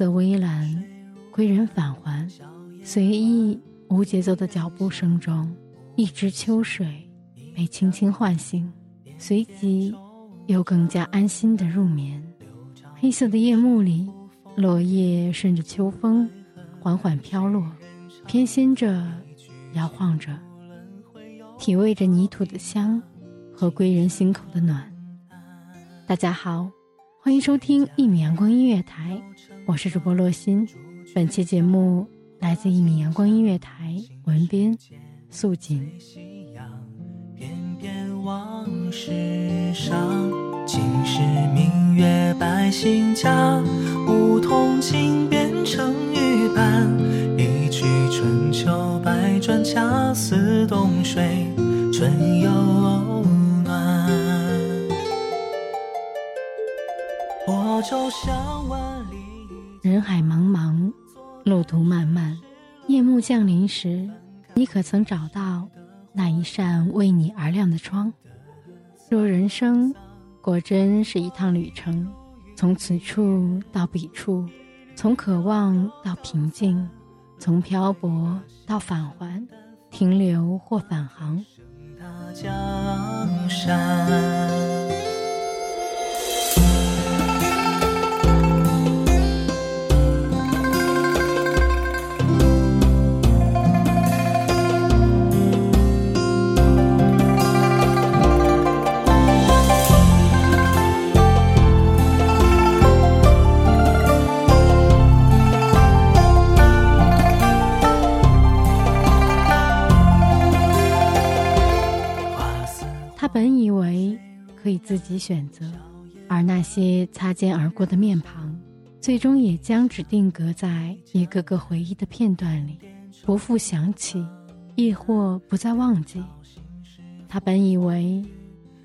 色微蓝，归人返还，随意无节奏的脚步声中，一池秋水被轻轻唤醒，随即又更加安心的入眠。黑色的夜幕里，落叶顺着秋风缓缓飘落，偏跹着，摇晃着，体味着泥土的香和归人心口的暖。大家好，欢迎收听一米阳光音乐台，我是主播洛心。本期节目来自一米阳光音乐台，文编素锦。往事上，尽是明月百姓家，梧桐情变成玉盘，一曲春秋百转，恰似冬水春又人海茫茫，路途漫漫，夜幕降临时，你可曾找到那一扇为你而亮的窗？若人生果真是一趟旅程，从此处到彼处，从渴望到平静，从漂泊到返还，停留或返航，大江山。己选择，而那些擦肩而过的面庞，最终也将只定格在一个个回忆的片段里，不复想起，亦或不再忘记。他本以为，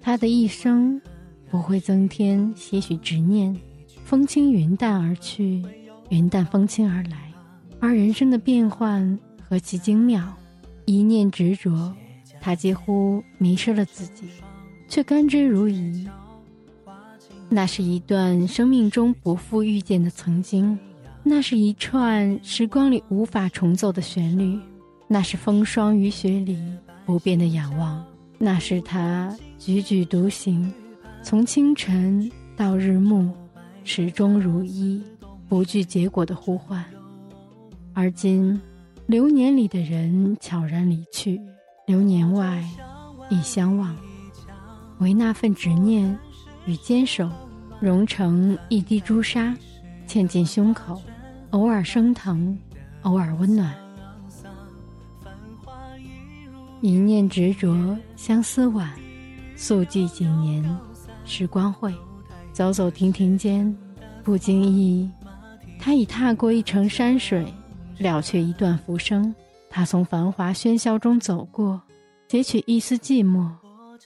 他的一生不会增添些许执念，风轻云淡而去，云淡风轻而来，而人生的变幻何其精妙，一念执着。他几乎迷失了自己，却甘之如饴。那是一段生命中不复遇见的曾经，那是一串时光里无法重奏的旋律，那是风霜雨雪里不变的仰望，那是他踽踽独行，从清晨到日暮，始终如一，不惧结果的呼唤。而今，流年里的人悄然离去。流年外，亦相望，为那份执念与坚守，融成一滴朱砂，嵌进胸口，偶尔生疼，偶尔温暖。一念执着，相思晚，宿寂几年，时光会，走走停停间，不经意，他已踏过一程山水，了却一段浮生。他从繁华喧嚣中走过，截取一丝寂寞，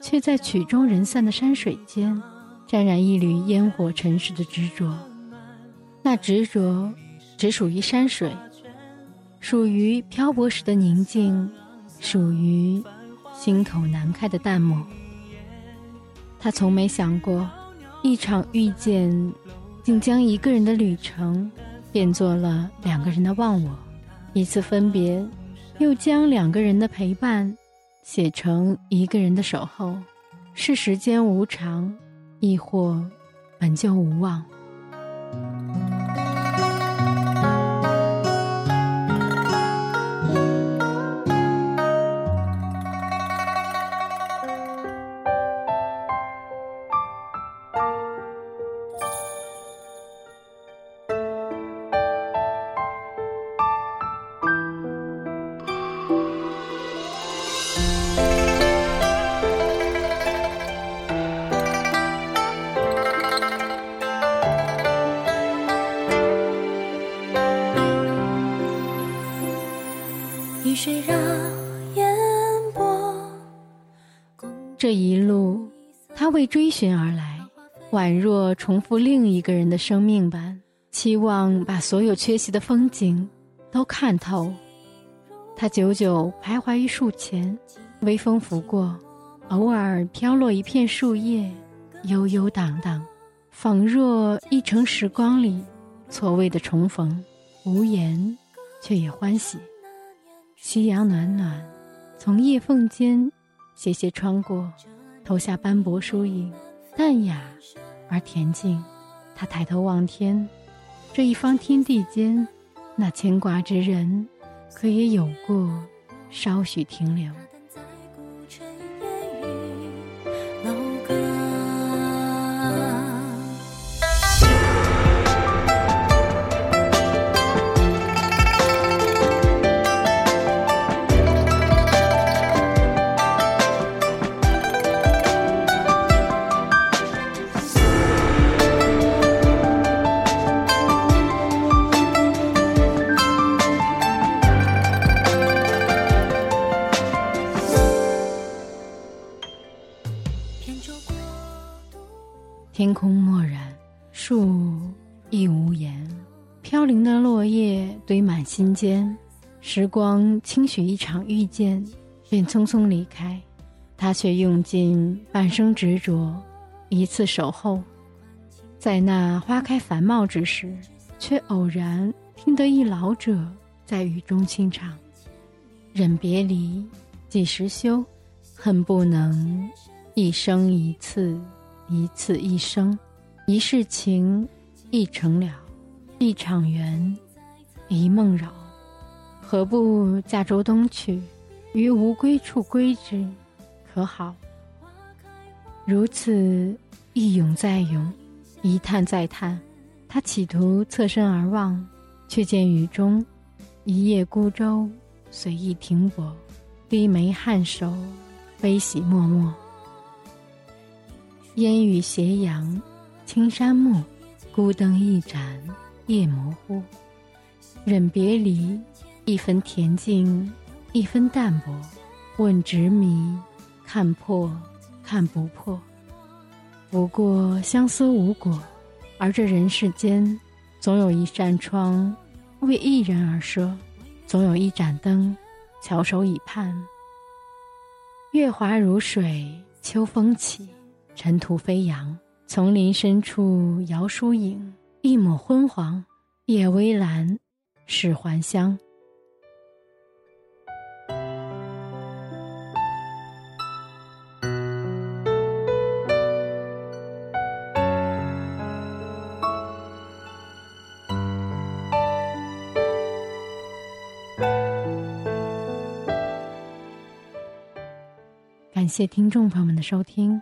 却在曲终人散的山水间，沾染一缕烟火尘世的执着。那执着只属于山水，属于漂泊时的宁静，属于心口难开的淡漠。他从没想过，一场遇见，竟将一个人的旅程变作了两个人的忘我；一次分别，又将两个人的陪伴写成一个人的守候。是时间无常，亦或本就无望。这一路，他为追寻而来，宛若重复另一个人的生命般，期望把所有缺席的风景都看透。他久久徘徊于树前，微风拂过，偶尔飘落一片树叶，悠悠荡荡，仿若一程时光里错位的重逢，无言却也欢喜。夕阳暖暖，从叶缝间。斜斜穿过，投下斑驳疏影，淡雅而恬静。他抬头望天，这一方天地间，那牵挂之人，可也有过稍许停留。天空漠然，树亦无言，飘零的落叶堆满心间。时光轻许一场遇见，便匆匆离开，他却用尽半生执着，一次守候。在那花开繁茂之时，却偶然听得一老者在雨中轻唱：“忍别离，几时休？恨不能一生一次。”一次一生，一世情，一程了，一场缘，一梦扰。何不驾舟东去，于无归处归之，可好？如此一咏再咏，一叹再叹。他企图侧身而望，却见雨中一叶孤舟随意停泊，低眉颔首，悲喜脉脉。烟雨斜阳，青山暮，孤灯一盏，夜模糊。忍别离，一分恬静，一分淡泊。问执迷，看破，看不破。不过相思无果，而这人世间，总有一扇窗为一人而设，总有一盏灯翘首以盼。月华如水，秋风起。尘土飞扬，丛林深处摇疏影，一抹昏黄，夜微蓝，是还乡。感谢听众朋友们的收听。